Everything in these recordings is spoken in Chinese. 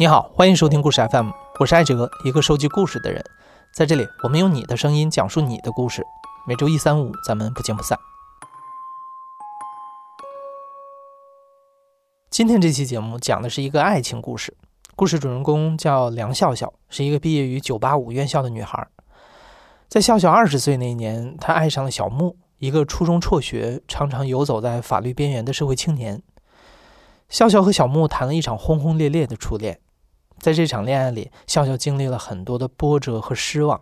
你好，欢迎收听故事 FM，我是艾哲，一个收集故事的人。在这里，我们用你的声音讲述你的故事。每周一、三、五，咱们不见不散。今天这期节目讲的是一个爱情故事，故事主人公叫梁笑笑，是一个毕业于985院校的女孩。在笑笑二十岁那年，她爱上了小木，一个初中辍学、常常游走在法律边缘的社会青年。笑笑和小木谈了一场轰轰烈烈的初恋。在这场恋爱里，笑笑经历了很多的波折和失望，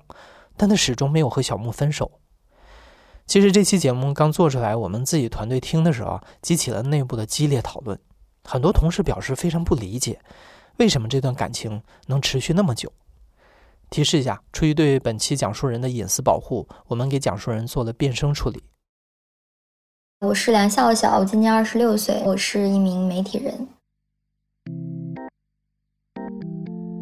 但他始终没有和小木分手。其实这期节目刚做出来，我们自己团队听的时候，激起了内部的激烈讨论。很多同事表示非常不理解，为什么这段感情能持续那么久？提示一下，出于对本期讲述人的隐私保护，我们给讲述人做了变声处理。我是梁笑笑，我今年二十六岁，我是一名媒体人。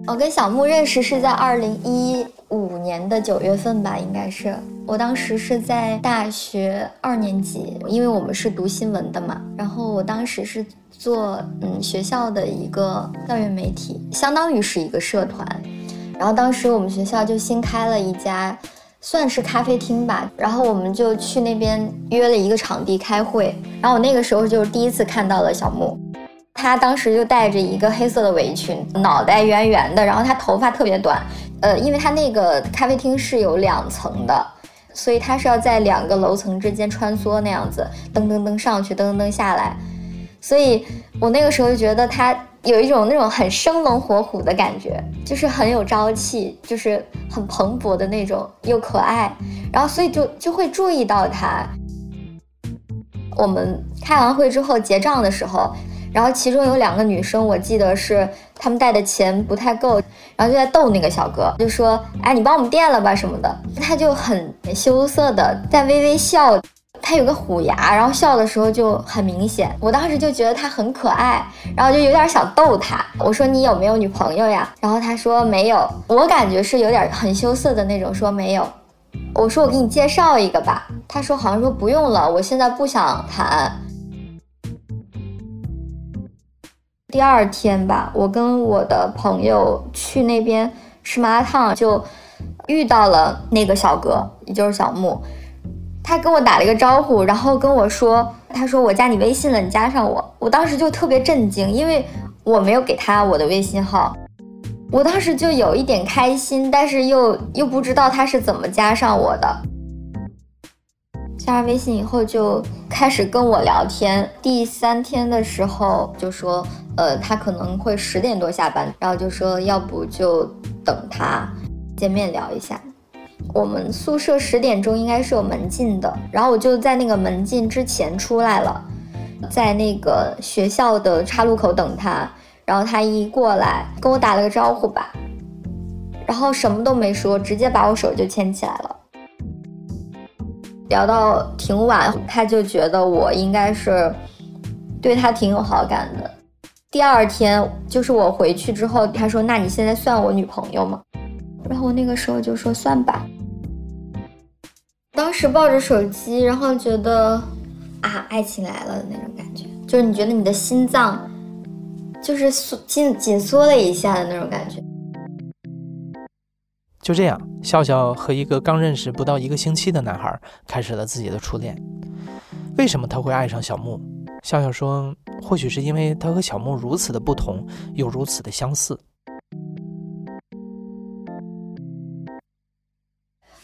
我跟小木认识是在二零一五年的九月份吧，应该是。我当时是在大学二年级，因为我们是读新闻的嘛。然后我当时是做嗯学校的一个校园媒体，相当于是一个社团。然后当时我们学校就新开了一家，算是咖啡厅吧。然后我们就去那边约了一个场地开会。然后我那个时候就是第一次看到了小木。他当时就戴着一个黑色的围裙，脑袋圆圆的，然后他头发特别短。呃，因为他那个咖啡厅是有两层的，所以他是要在两个楼层之间穿梭那样子，噔噔噔上去，噔噔噔下来。所以我那个时候就觉得他有一种那种很生龙活虎的感觉，就是很有朝气，就是很蓬勃的那种，又可爱。然后所以就就会注意到他。我们开完会之后结账的时候。然后其中有两个女生，我记得是她们带的钱不太够，然后就在逗那个小哥，就说：“哎，你帮我们垫了吧什么的。”他就很羞涩的在微微笑，他有个虎牙，然后笑的时候就很明显。我当时就觉得他很可爱，然后就有点想逗他。我说：“你有没有女朋友呀？”然后他说：“没有。”我感觉是有点很羞涩的那种，说没有。我说：“我给你介绍一个吧。”他说：“好像说不用了，我现在不想谈。”第二天吧，我跟我的朋友去那边吃麻辣烫，就遇到了那个小哥，也就是小木。他跟我打了一个招呼，然后跟我说：“他说我加你微信了，你加上我。”我当时就特别震惊，因为我没有给他我的微信号。我当时就有一点开心，但是又又不知道他是怎么加上我的。加上微信以后，就开始跟我聊天。第三天的时候就说。呃，他可能会十点多下班，然后就说要不就等他见面聊一下。我们宿舍十点钟应该是有门禁的，然后我就在那个门禁之前出来了，在那个学校的岔路口等他。然后他一过来跟我打了个招呼吧，然后什么都没说，直接把我手就牵起来了。聊到挺晚，他就觉得我应该是对他挺有好感的。第二天就是我回去之后，他说：“那你现在算我女朋友吗？”然后我那个时候就说：“算吧。”当时抱着手机，然后觉得啊，爱情来了的那种感觉，就是你觉得你的心脏就是缩紧紧缩了一下的那种感觉。就这样，笑笑和一个刚认识不到一个星期的男孩开始了自己的初恋。为什么他会爱上小木？笑笑说：“或许是因为他和小木如此的不同，又如此的相似。”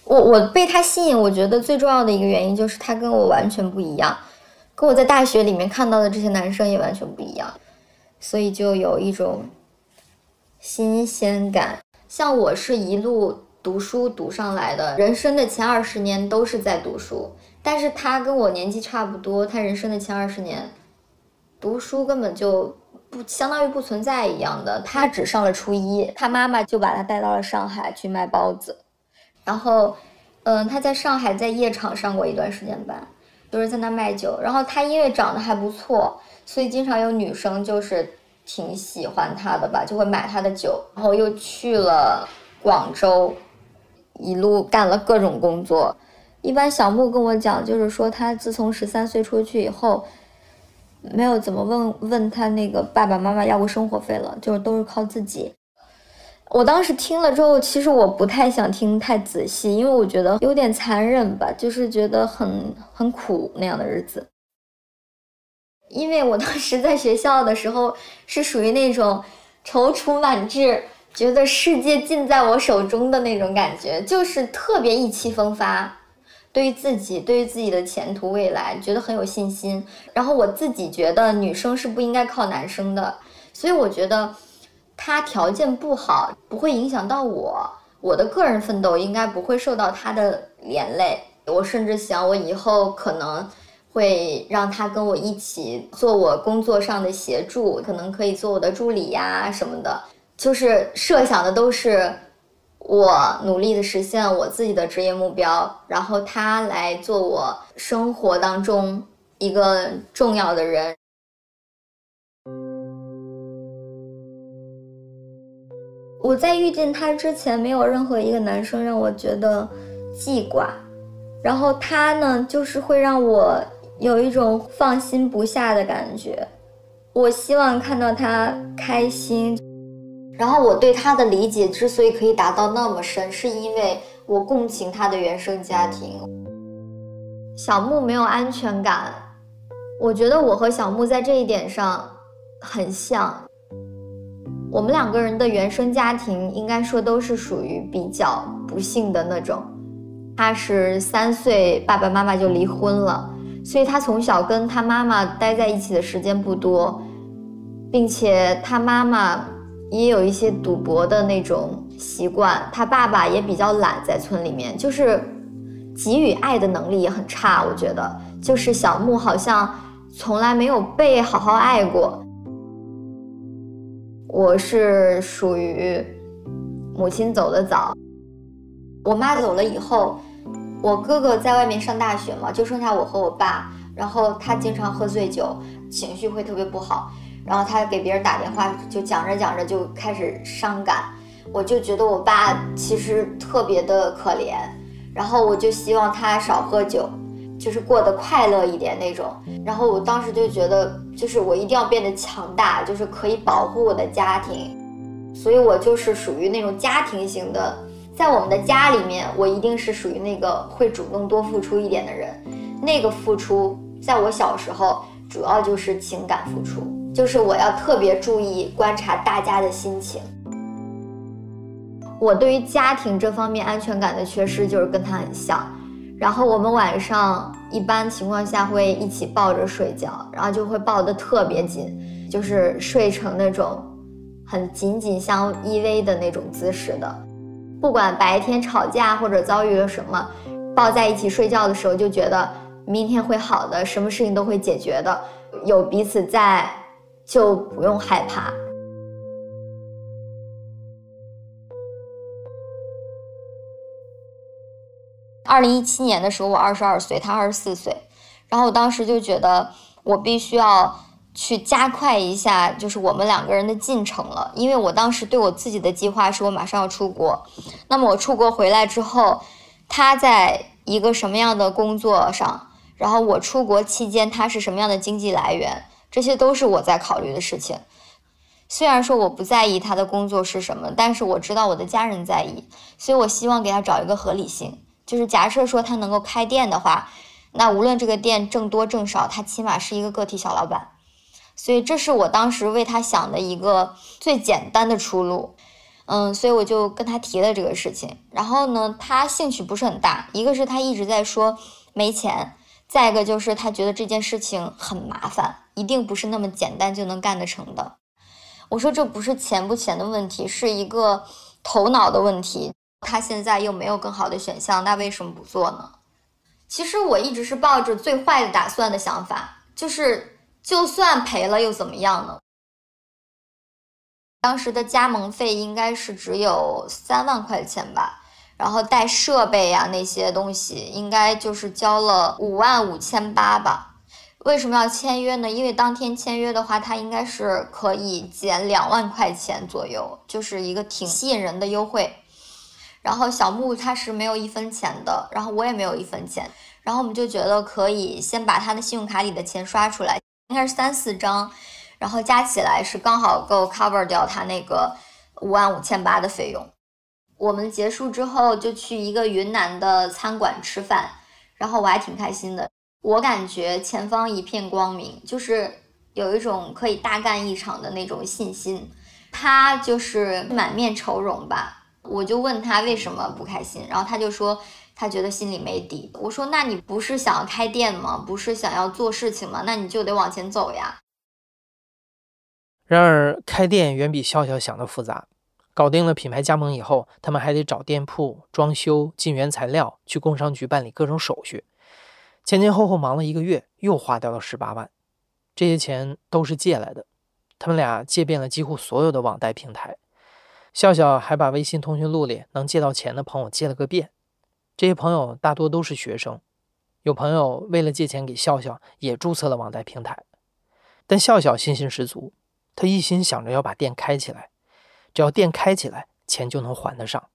我我被他吸引，我觉得最重要的一个原因就是他跟我完全不一样，跟我在大学里面看到的这些男生也完全不一样，所以就有一种新鲜感。像我是一路读书读上来的，人生的前二十年都是在读书。但是他跟我年纪差不多，他人生的前二十年，读书根本就不相当于不存在一样的。他只上了初一，他妈妈就把他带到了上海去卖包子，然后，嗯，他在上海在夜场上过一段时间班，就是在那卖酒。然后他因为长得还不错，所以经常有女生就是挺喜欢他的吧，就会买他的酒。然后又去了广州，一路干了各种工作。一般小木跟我讲，就是说他自从十三岁出去以后，没有怎么问问他那个爸爸妈妈要过生活费了，就是都是靠自己。我当时听了之后，其实我不太想听太仔细，因为我觉得有点残忍吧，就是觉得很很苦那样的日子。因为我当时在学校的时候是属于那种踌躇满志，觉得世界尽在我手中的那种感觉，就是特别意气风发，对于自己，对于自己的前途未来，觉得很有信心。然后我自己觉得女生是不应该靠男生的，所以我觉得。他条件不好，不会影响到我，我的个人奋斗应该不会受到他的连累。我甚至想，我以后可能会让他跟我一起做我工作上的协助，可能可以做我的助理呀什么的。就是设想的都是我努力的实现我自己的职业目标，然后他来做我生活当中一个重要的人。我在遇见他之前，没有任何一个男生让我觉得记挂，然后他呢，就是会让我有一种放心不下的感觉。我希望看到他开心，然后我对他的理解之所以可以达到那么深，是因为我共情他的原生家庭。小木没有安全感，我觉得我和小木在这一点上很像。我们两个人的原生家庭应该说都是属于比较不幸的那种。他是三岁，爸爸妈妈就离婚了，所以他从小跟他妈妈待在一起的时间不多，并且他妈妈也有一些赌博的那种习惯，他爸爸也比较懒，在村里面就是给予爱的能力也很差。我觉得，就是小木好像从来没有被好好爱过。我是属于母亲走得早，我妈走了以后，我哥哥在外面上大学嘛，就剩下我和我爸。然后他经常喝醉酒，情绪会特别不好。然后他给别人打电话，就讲着讲着就开始伤感。我就觉得我爸其实特别的可怜，然后我就希望他少喝酒。就是过得快乐一点那种，然后我当时就觉得，就是我一定要变得强大，就是可以保护我的家庭，所以我就是属于那种家庭型的，在我们的家里面，我一定是属于那个会主动多付出一点的人。那个付出，在我小时候主要就是情感付出，就是我要特别注意观察大家的心情。我对于家庭这方面安全感的缺失，就是跟他很像。然后我们晚上一般情况下会一起抱着睡觉，然后就会抱得特别紧，就是睡成那种很紧紧相依偎的那种姿势的。不管白天吵架或者遭遇了什么，抱在一起睡觉的时候就觉得明天会好的，什么事情都会解决的，有彼此在就不用害怕。二零一七年的时候，我二十二岁，他二十四岁，然后我当时就觉得我必须要去加快一下，就是我们两个人的进程了。因为我当时对我自己的计划是我马上要出国，那么我出国回来之后，他在一个什么样的工作上，然后我出国期间他是什么样的经济来源，这些都是我在考虑的事情。虽然说我不在意他的工作是什么，但是我知道我的家人在意，所以我希望给他找一个合理性。就是假设说他能够开店的话，那无论这个店挣多挣少，他起码是一个个体小老板。所以这是我当时为他想的一个最简单的出路。嗯，所以我就跟他提了这个事情。然后呢，他兴趣不是很大，一个是他一直在说没钱，再一个就是他觉得这件事情很麻烦，一定不是那么简单就能干得成的。我说这不是钱不钱的问题，是一个头脑的问题。他现在又没有更好的选项，那为什么不做呢？其实我一直是抱着最坏的打算的想法，就是就算赔了又怎么样呢？当时的加盟费应该是只有三万块钱吧，然后带设备呀那些东西，应该就是交了五万五千八吧。为什么要签约呢？因为当天签约的话，他应该是可以减两万块钱左右，就是一个挺吸引人的优惠。然后小木他是没有一分钱的，然后我也没有一分钱，然后我们就觉得可以先把他的信用卡里的钱刷出来，应该是三四张，然后加起来是刚好够 cover 掉他那个五万五千八的费用。我们结束之后就去一个云南的餐馆吃饭，然后我还挺开心的。我感觉前方一片光明，就是有一种可以大干一场的那种信心。他就是满面愁容吧，我就问他为什么不开心，然后他就说他觉得心里没底。我说那你不是想要开店吗？不是想要做事情吗？那你就得往前走呀。然而开店远比笑笑想的复杂。搞定了品牌加盟以后，他们还得找店铺、装修、进原材料，去工商局办理各种手续。前前后后忙了一个月，又花掉了十八万。这些钱都是借来的。他们俩借遍了几乎所有的网贷平台，笑笑还把微信通讯录里能借到钱的朋友借了个遍。这些朋友大多都是学生，有朋友为了借钱给笑笑，也注册了网贷平台。但笑笑信心十足，他一心想着要把店开起来，只要店开起来，钱就能还得上。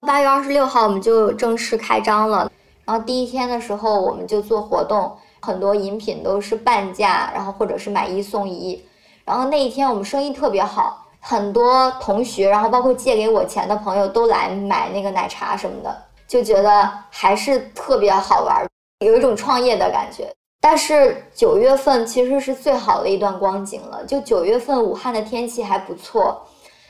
八月二十六号，我们就正式开张了。然后第一天的时候，我们就做活动。很多饮品都是半价，然后或者是买一送一，然后那一天我们生意特别好，很多同学，然后包括借给我钱的朋友都来买那个奶茶什么的，就觉得还是特别好玩，有一种创业的感觉。但是九月份其实是最好的一段光景了，就九月份武汉的天气还不错，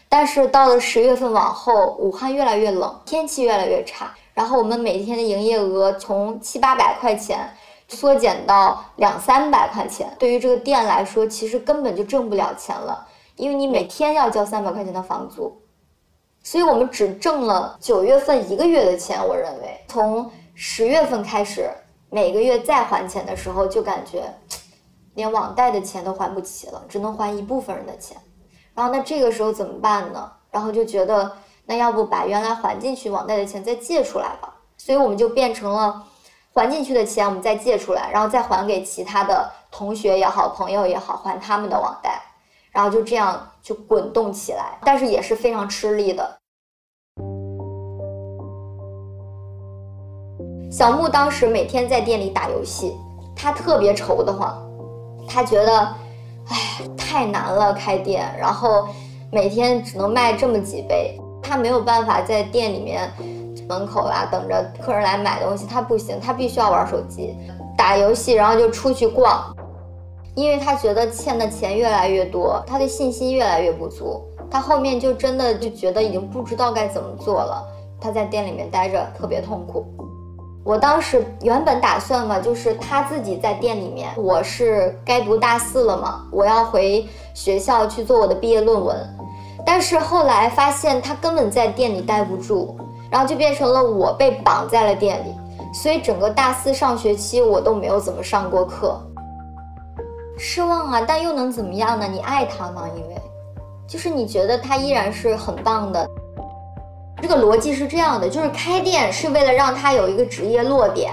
但是到了十月份往后，武汉越来越冷，天气越来越差，然后我们每天的营业额从七八百块钱。缩减到两三百块钱，对于这个店来说，其实根本就挣不了钱了，因为你每天要交三百块钱的房租，所以我们只挣了九月份一个月的钱。我认为，从十月份开始，每个月再还钱的时候，就感觉连网贷的钱都还不起了，只能还一部分人的钱。然后那这个时候怎么办呢？然后就觉得，那要不把原来还进去网贷的钱再借出来吧。所以我们就变成了。还进去的钱我们再借出来，然后再还给其他的同学也好，朋友也好，还他们的网贷，然后就这样就滚动起来，但是也是非常吃力的。小木当时每天在店里打游戏，他特别愁得慌，他觉得，哎，太难了开店，然后每天只能卖这么几杯，他没有办法在店里面。门口啊，等着客人来买东西，他不行，他必须要玩手机、打游戏，然后就出去逛，因为他觉得欠的钱越来越多，他的信心越来越不足，他后面就真的就觉得已经不知道该怎么做了。他在店里面待着特别痛苦。我当时原本打算嘛，就是他自己在店里面，我是该读大四了嘛，我要回学校去做我的毕业论文，但是后来发现他根本在店里待不住。然后就变成了我被绑在了店里，所以整个大四上学期我都没有怎么上过课，失望啊！但又能怎么样呢？你爱他吗？因为，就是你觉得他依然是很棒的。这个逻辑是这样的，就是开店是为了让他有一个职业落点，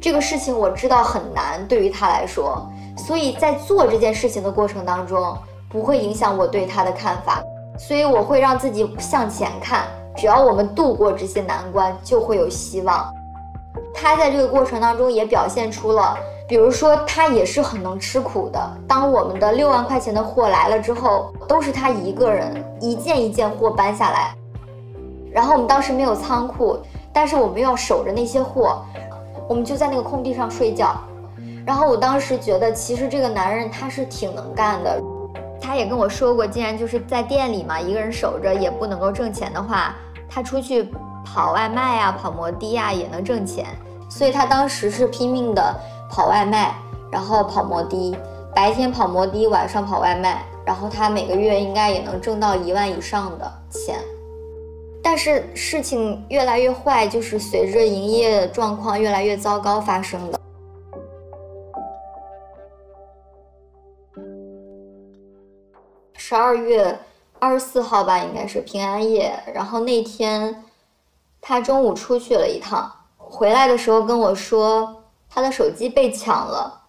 这个事情我知道很难对于他来说，所以在做这件事情的过程当中不会影响我对他的看法，所以我会让自己向前看。只要我们度过这些难关，就会有希望。他在这个过程当中也表现出了，比如说他也是很能吃苦的。当我们的六万块钱的货来了之后，都是他一个人一件一件货搬下来。然后我们当时没有仓库，但是我们要守着那些货，我们就在那个空地上睡觉。然后我当时觉得，其实这个男人他是挺能干的。他也跟我说过，既然就是在店里嘛，一个人守着也不能够挣钱的话。他出去跑外卖呀，跑摩的呀，也能挣钱，所以他当时是拼命的跑外卖，然后跑摩的，白天跑摩的，晚上跑外卖，然后他每个月应该也能挣到一万以上的钱。但是事情越来越坏，就是随着营业状况越来越糟糕发生的。十二月。二十四号吧，应该是平安夜。然后那天，他中午出去了一趟，回来的时候跟我说，他的手机被抢了。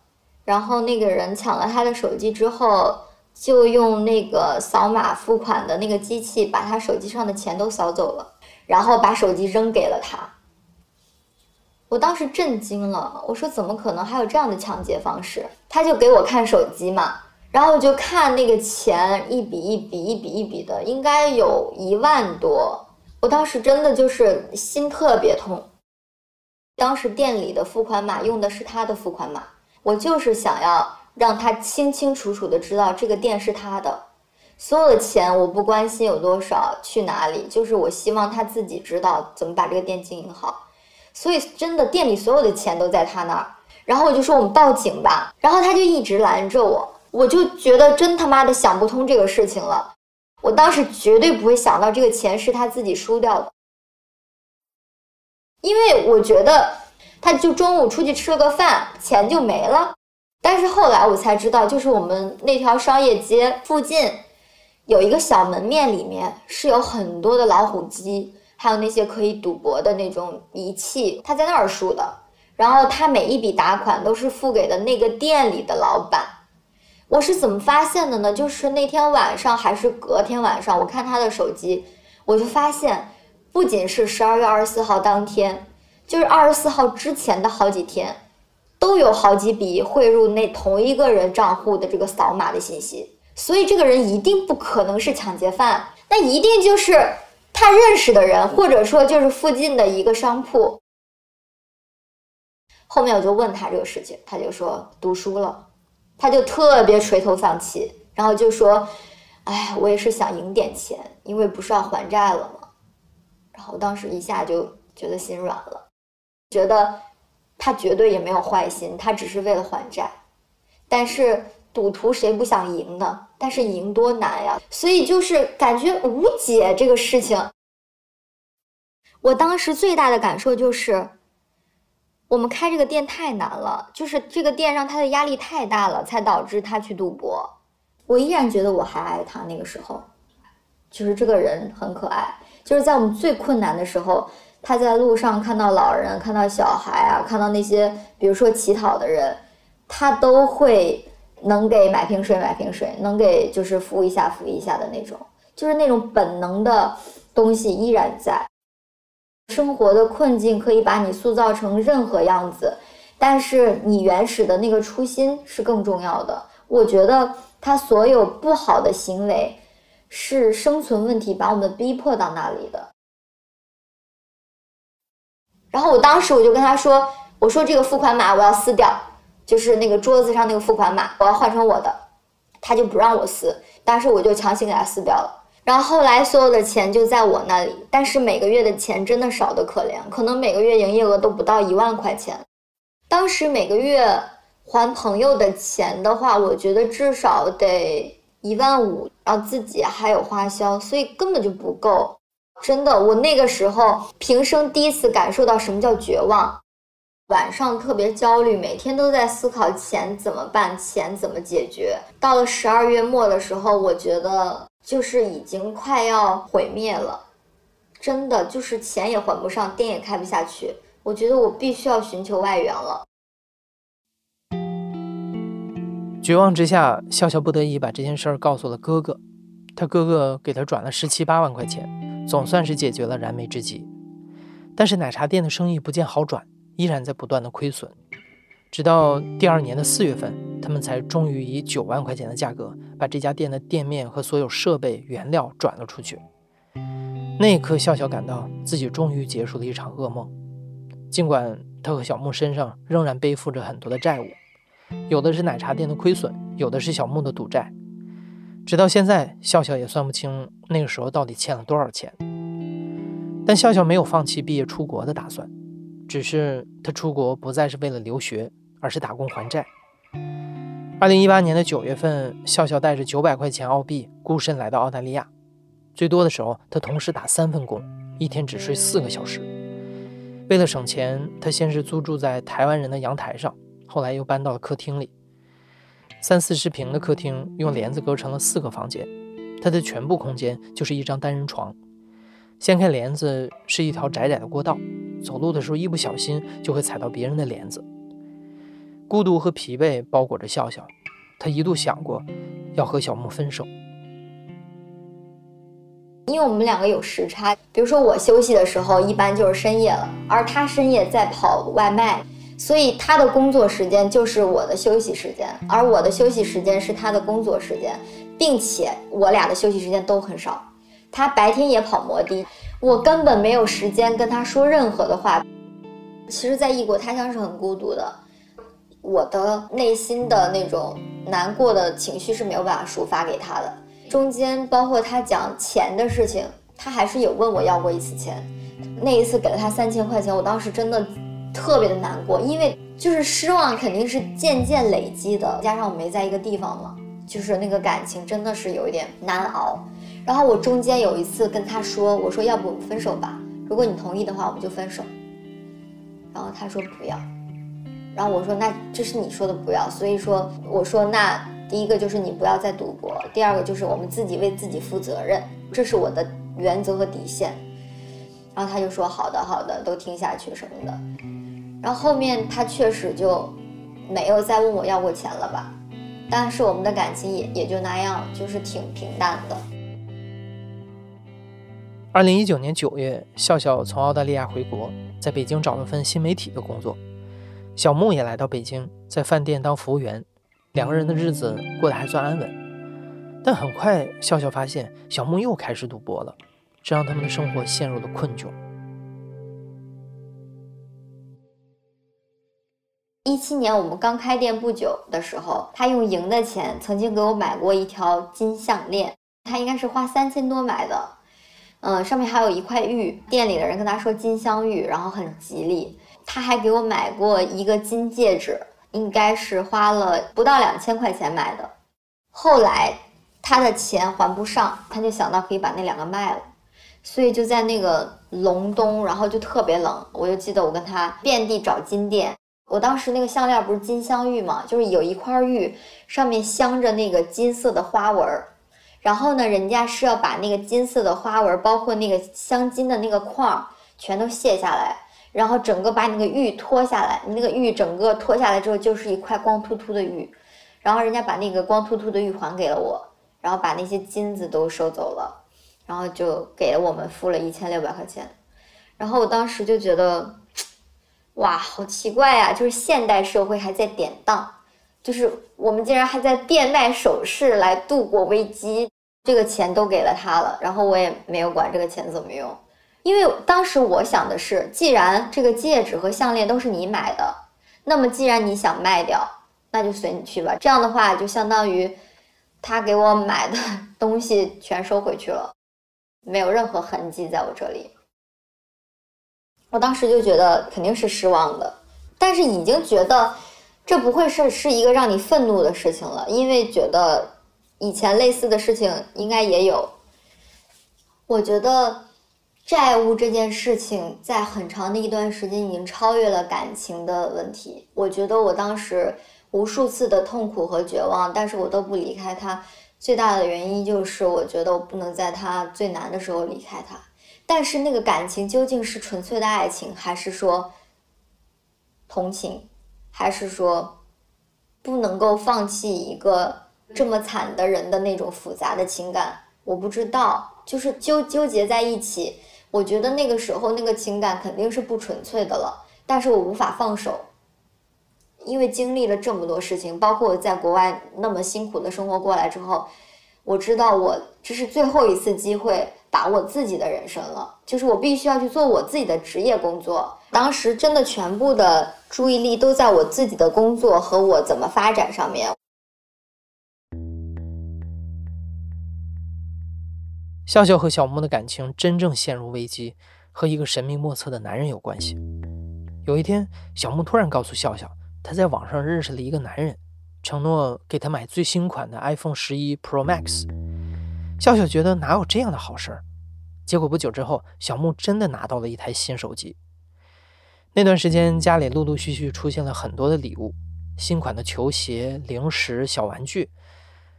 然后那个人抢了他的手机之后，就用那个扫码付款的那个机器，把他手机上的钱都扫走了，然后把手机扔给了他。我当时震惊了，我说怎么可能还有这样的抢劫方式？他就给我看手机嘛，然后我就看那个钱一笔一笔一笔一笔的，应该有一万多。我当时真的就是心特别痛。当时店里的付款码用的是他的付款码，我就是想要让他清清楚楚的知道这个店是他的，所有的钱我不关心有多少去哪里，就是我希望他自己知道怎么把这个店经营好。所以，真的店里所有的钱都在他那儿。然后我就说我们报警吧，然后他就一直拦着我。我就觉得真他妈的想不通这个事情了。我当时绝对不会想到这个钱是他自己输掉的，因为我觉得他就中午出去吃了个饭，钱就没了。但是后来我才知道，就是我们那条商业街附近有一个小门面，里面是有很多的老虎机。还有那些可以赌博的那种仪器，他在那儿输的。然后他每一笔打款都是付给的那个店里的老板。我是怎么发现的呢？就是那天晚上还是隔天晚上，我看他的手机，我就发现，不仅是十二月二十四号当天，就是二十四号之前的好几天，都有好几笔汇入那同一个人账户的这个扫码的信息。所以这个人一定不可能是抢劫犯，那一定就是。他认识的人，或者说就是附近的一个商铺。后面我就问他这个事情，他就说读书了，他就特别垂头丧气，然后就说：“哎，我也是想赢点钱，因为不是要还债了吗？”然后当时一下就觉得心软了，觉得他绝对也没有坏心，他只是为了还债。但是赌徒谁不想赢呢？但是赢多难呀，所以就是感觉无解这个事情。我当时最大的感受就是，我们开这个店太难了，就是这个店让他的压力太大了，才导致他去赌博。我依然觉得我还爱他，那个时候，就是这个人很可爱，就是在我们最困难的时候，他在路上看到老人、看到小孩啊，看到那些比如说乞讨的人，他都会。能给买瓶水，买瓶水；能给就是扶一下，扶一下的那种，就是那种本能的东西依然在。生活的困境可以把你塑造成任何样子，但是你原始的那个初心是更重要的。我觉得他所有不好的行为，是生存问题把我们逼迫到那里的。然后我当时我就跟他说：“我说这个付款码我要撕掉。”就是那个桌子上那个付款码，我要换成我的，他就不让我撕，但是我就强行给他撕掉了。然后后来所有的钱就在我那里，但是每个月的钱真的少得可怜，可能每个月营业额都不到一万块钱。当时每个月还朋友的钱的话，我觉得至少得一万五，然后自己还有花销，所以根本就不够。真的，我那个时候平生第一次感受到什么叫绝望。晚上特别焦虑，每天都在思考钱怎么办，钱怎么解决。到了十二月末的时候，我觉得就是已经快要毁灭了，真的就是钱也还不上，店也开不下去。我觉得我必须要寻求外援了。绝望之下，笑笑不得已把这件事儿告诉了哥哥，他哥哥给他转了十七八万块钱，总算是解决了燃眉之急。但是奶茶店的生意不见好转。依然在不断的亏损，直到第二年的四月份，他们才终于以九万块钱的价格把这家店的店面和所有设备、原料转了出去。那一刻，笑笑感到自己终于结束了一场噩梦。尽管他和小木身上仍然背负着很多的债务，有的是奶茶店的亏损，有的是小木的赌债。直到现在，笑笑也算不清那个时候到底欠了多少钱。但笑笑没有放弃毕业出国的打算。只是他出国不再是为了留学，而是打工还债。二零一八年的九月份，笑笑带着九百块钱澳币孤身来到澳大利亚。最多的时候，他同时打三份工，一天只睡四个小时。为了省钱，他先是租住在台湾人的阳台上，后来又搬到了客厅里。三四十平的客厅用帘子隔成了四个房间，他的全部空间就是一张单人床。掀开帘子是一条窄窄的过道。走路的时候，一不小心就会踩到别人的帘子。孤独和疲惫包裹着笑笑，他一度想过要和小木分手。因为我们两个有时差，比如说我休息的时候一般就是深夜了，而他深夜在跑外卖，所以他的工作时间就是我的休息时间，而我的休息时间是他的工作时间，并且我俩的休息时间都很少。他白天也跑摩的，我根本没有时间跟他说任何的话。其实，在异国他乡是很孤独的，我的内心的那种难过的情绪是没有办法抒发给他的。中间包括他讲钱的事情，他还是有问我要过一次钱。那一次给了他三千块钱，我当时真的特别的难过，因为就是失望肯定是渐渐累积的，加上我没在一个地方嘛，就是那个感情真的是有一点难熬。然后我中间有一次跟他说，我说要不我们分手吧，如果你同意的话，我们就分手。然后他说不要，然后我说那这是你说的不要，所以说我说那第一个就是你不要再赌博，第二个就是我们自己为自己负责任，这是我的原则和底线。然后他就说好的好的，都听下去什么的。然后后面他确实就没有再问我要过钱了吧，但是我们的感情也也就那样，就是挺平淡的。二零一九年九月，笑笑从澳大利亚回国。在北京找了份新媒体的工作，小木也来到北京，在饭店当服务员，两个人的日子过得还算安稳。但很快，笑笑发现小木又开始赌博了，这让他们的生活陷入了困窘。一七年我们刚开店不久的时候，他用赢的钱曾经给我买过一条金项链，他应该是花三千多买的。嗯，上面还有一块玉，店里的人跟他说金镶玉，然后很吉利。他还给我买过一个金戒指，应该是花了不到两千块钱买的。后来他的钱还不上，他就想到可以把那两个卖了，所以就在那个隆冬，然后就特别冷，我就记得我跟他遍地找金店。我当时那个项链不是金镶玉嘛，就是有一块玉上面镶着那个金色的花纹儿。然后呢，人家是要把那个金色的花纹，包括那个镶金的那个框，全都卸下来，然后整个把你那个玉脱下来。你那个玉整个脱下来之后，就是一块光秃秃的玉。然后人家把那个光秃秃的玉还给了我，然后把那些金子都收走了，然后就给了我们付了一千六百块钱。然后我当时就觉得，哇，好奇怪呀！就是现代社会还在典当，就是我们竟然还在变卖首饰来度过危机。这个钱都给了他了，然后我也没有管这个钱怎么用，因为当时我想的是，既然这个戒指和项链都是你买的，那么既然你想卖掉，那就随你去吧。这样的话，就相当于他给我买的 东西全收回去了，没有任何痕迹在我这里。我当时就觉得肯定是失望的，但是已经觉得这不会是是一个让你愤怒的事情了，因为觉得。以前类似的事情应该也有。我觉得债务这件事情在很长的一段时间已经超越了感情的问题。我觉得我当时无数次的痛苦和绝望，但是我都不离开他。最大的原因就是我觉得我不能在他最难的时候离开他。但是那个感情究竟是纯粹的爱情，还是说同情，还是说不能够放弃一个？这么惨的人的那种复杂的情感，我不知道，就是纠纠结在一起。我觉得那个时候那个情感肯定是不纯粹的了，但是我无法放手，因为经历了这么多事情，包括我在国外那么辛苦的生活过来之后，我知道我这是最后一次机会把我自己的人生了，就是我必须要去做我自己的职业工作。当时真的全部的注意力都在我自己的工作和我怎么发展上面。笑笑和小木的感情真正陷入危机，和一个神秘莫测的男人有关系。有一天，小木突然告诉笑笑，他在网上认识了一个男人，承诺给他买最新款的 iPhone 十一 Pro Max。笑笑觉得哪有这样的好事儿？结果不久之后，小木真的拿到了一台新手机。那段时间，家里陆陆续续出现了很多的礼物，新款的球鞋、零食、小玩具，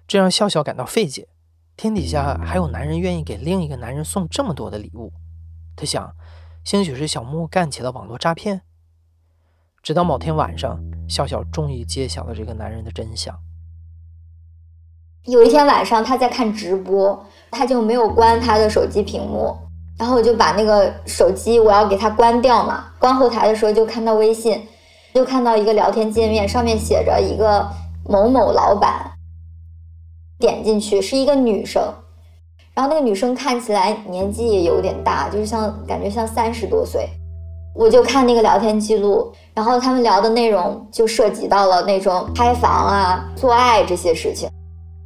这让笑笑感到费解。天底下还有男人愿意给另一个男人送这么多的礼物，他想，兴许是小木干起了网络诈骗。直到某天晚上，笑笑终于揭晓了这个男人的真相。有一天晚上他在看直播，他就没有关他的手机屏幕，然后我就把那个手机我要给他关掉嘛，关后台的时候就看到微信，就看到一个聊天界面，上面写着一个某某老板，点进去是一个女生。然后那个女生看起来年纪也有点大，就是像感觉像三十多岁。我就看那个聊天记录，然后他们聊的内容就涉及到了那种开房啊、做爱这些事情。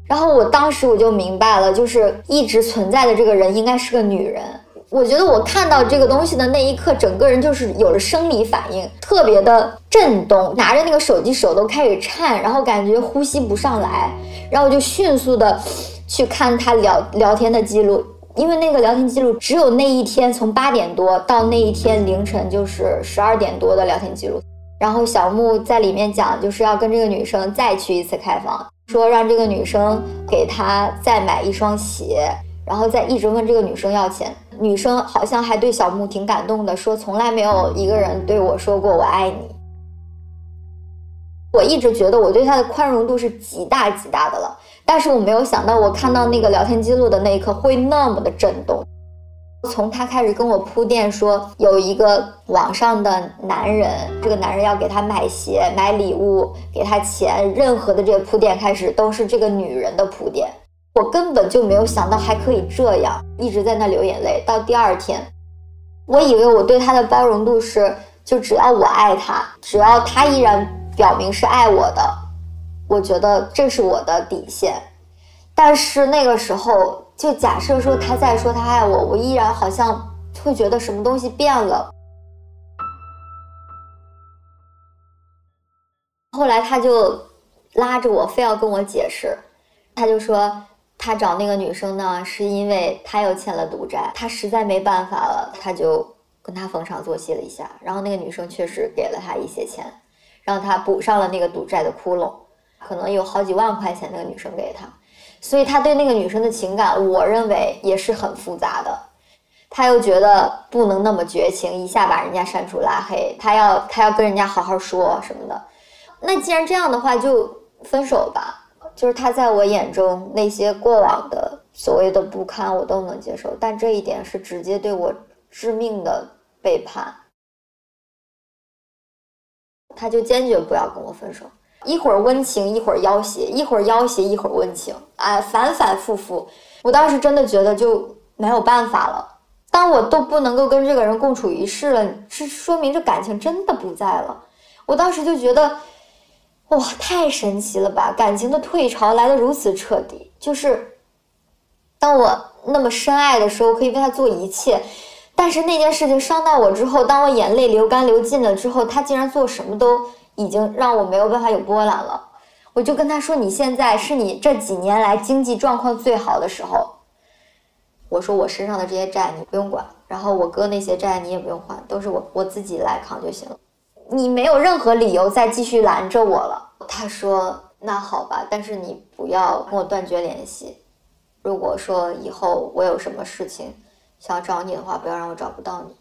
然后我当时我就明白了，就是一直存在的这个人应该是个女人。我觉得我看到这个东西的那一刻，整个人就是有了生理反应，特别的震动，拿着那个手机手都开始颤，然后感觉呼吸不上来，然后我就迅速的。去看他聊聊天的记录，因为那个聊天记录只有那一天从八点多到那一天凌晨就是十二点多的聊天记录。然后小木在里面讲，就是要跟这个女生再去一次开房，说让这个女生给他再买一双鞋，然后再一直问这个女生要钱。女生好像还对小木挺感动的，说从来没有一个人对我说过我爱你。我一直觉得我对他的宽容度是极大极大的了。但是我没有想到，我看到那个聊天记录的那一刻会那么的震动。从他开始跟我铺垫说有一个网上的男人，这个男人要给他买鞋、买礼物、给他钱，任何的这个铺垫开始都是这个女人的铺垫。我根本就没有想到还可以这样，一直在那流眼泪。到第二天，我以为我对他的包容度是，就只要我爱他，只要他依然表明是爱我的。我觉得这是我的底线，但是那个时候，就假设说他再说他爱我，我依然好像会觉得什么东西变了。后来他就拉着我，非要跟我解释，他就说他找那个女生呢，是因为他又欠了赌债，他实在没办法了，他就跟他逢场作戏了一下，然后那个女生确实给了他一些钱，让他补上了那个赌债的窟窿。可能有好几万块钱，那个女生给他，所以他对那个女生的情感，我认为也是很复杂的。他又觉得不能那么绝情，一下把人家删除拉黑，他要他要跟人家好好说什么的。那既然这样的话，就分手吧。就是他在我眼中那些过往的所谓的不堪，我都能接受，但这一点是直接对我致命的背叛。他就坚决不要跟我分手。一会儿温情，一会儿要挟，一会儿要挟，一会儿温情，哎，反反复复。我当时真的觉得就没有办法了。当我都不能够跟这个人共处一室了，是说明这感情真的不在了。我当时就觉得，哇，太神奇了吧！感情的退潮来得如此彻底，就是当我那么深爱的时候，可以为他做一切，但是那件事情伤到我之后，当我眼泪流干流尽了之后，他竟然做什么都。已经让我没有办法有波澜了，我就跟他说：“你现在是你这几年来经济状况最好的时候。”我说：“我身上的这些债你不用管，然后我哥那些债你也不用还，都是我我自己来扛就行了。你没有任何理由再继续拦着我了。”他说：“那好吧，但是你不要跟我断绝联系。如果说以后我有什么事情想找你的话，不要让我找不到你。”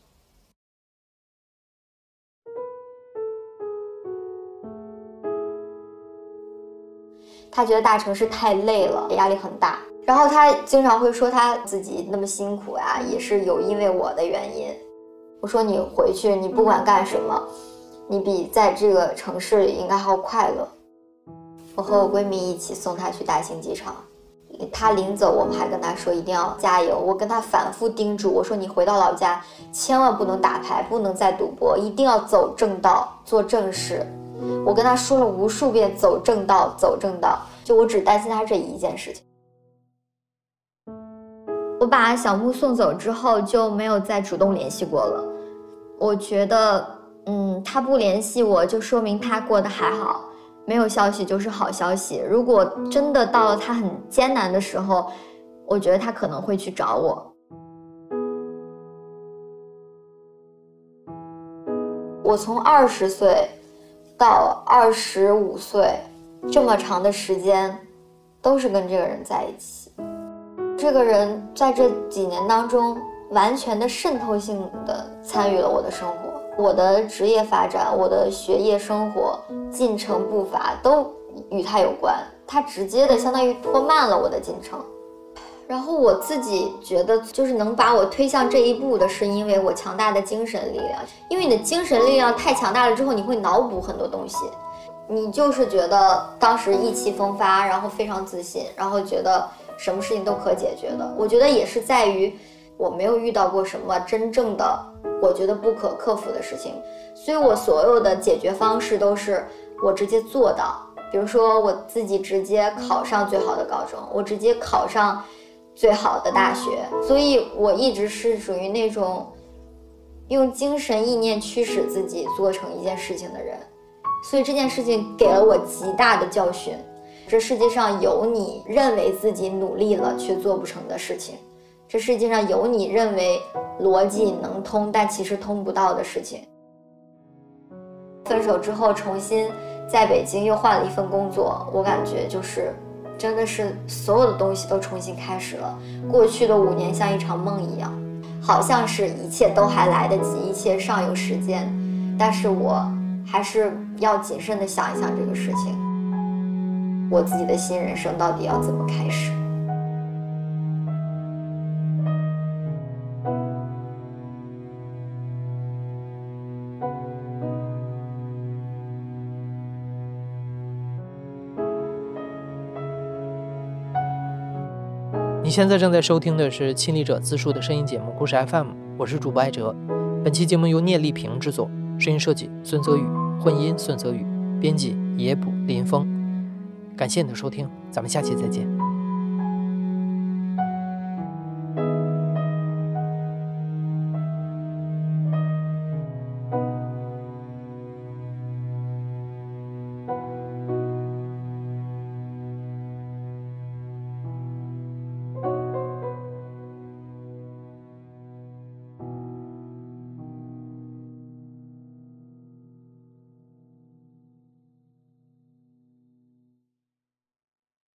他觉得大城市太累了，压力很大。然后他经常会说他自己那么辛苦呀，也是有因为我的原因。我说你回去，你不管干什么，你比在这个城市里应该还要快乐。我和我闺蜜一起送他去大兴机场，他临走，我们还跟他说一定要加油。我跟他反复叮嘱，我说你回到老家，千万不能打牌，不能再赌博，一定要走正道，做正事。我跟他说了无数遍，走正道，走正道。就我只担心他这一件事情。我把小木送走之后，就没有再主动联系过了。我觉得，嗯，他不联系我，就说明他过得还好，没有消息就是好消息。如果真的到了他很艰难的时候，我觉得他可能会去找我。我从二十岁。到二十五岁，这么长的时间，都是跟这个人在一起。这个人在这几年当中，完全的渗透性的参与了我的生活，我的职业发展，我的学业生活进程步伐都与他有关。他直接的相当于拖慢了我的进程。然后我自己觉得，就是能把我推向这一步的，是因为我强大的精神力量。因为你的精神力量太强大了之后，你会脑补很多东西，你就是觉得当时意气风发，然后非常自信，然后觉得什么事情都可解决的。我觉得也是在于我没有遇到过什么真正的我觉得不可克服的事情，所以我所有的解决方式都是我直接做到。比如说我自己直接考上最好的高中，我直接考上。最好的大学，所以我一直是属于那种用精神意念驱使自己做成一件事情的人，所以这件事情给了我极大的教训。这世界上有你认为自己努力了却做不成的事情，这世界上有你认为逻辑能通但其实通不到的事情。分手之后重新在北京又换了一份工作，我感觉就是。真的是所有的东西都重新开始了。过去的五年像一场梦一样，好像是一切都还来得及，一切尚有时间。但是我还是要谨慎的想一想这个事情，我自己的新人生到底要怎么开始。你现在正在收听的是亲历者自述的声音节目《故事 FM》，我是主播艾哲。本期节目由聂丽萍制作，声音设计孙泽宇，混音孙泽宇，编辑野捕林峰。感谢你的收听，咱们下期再见。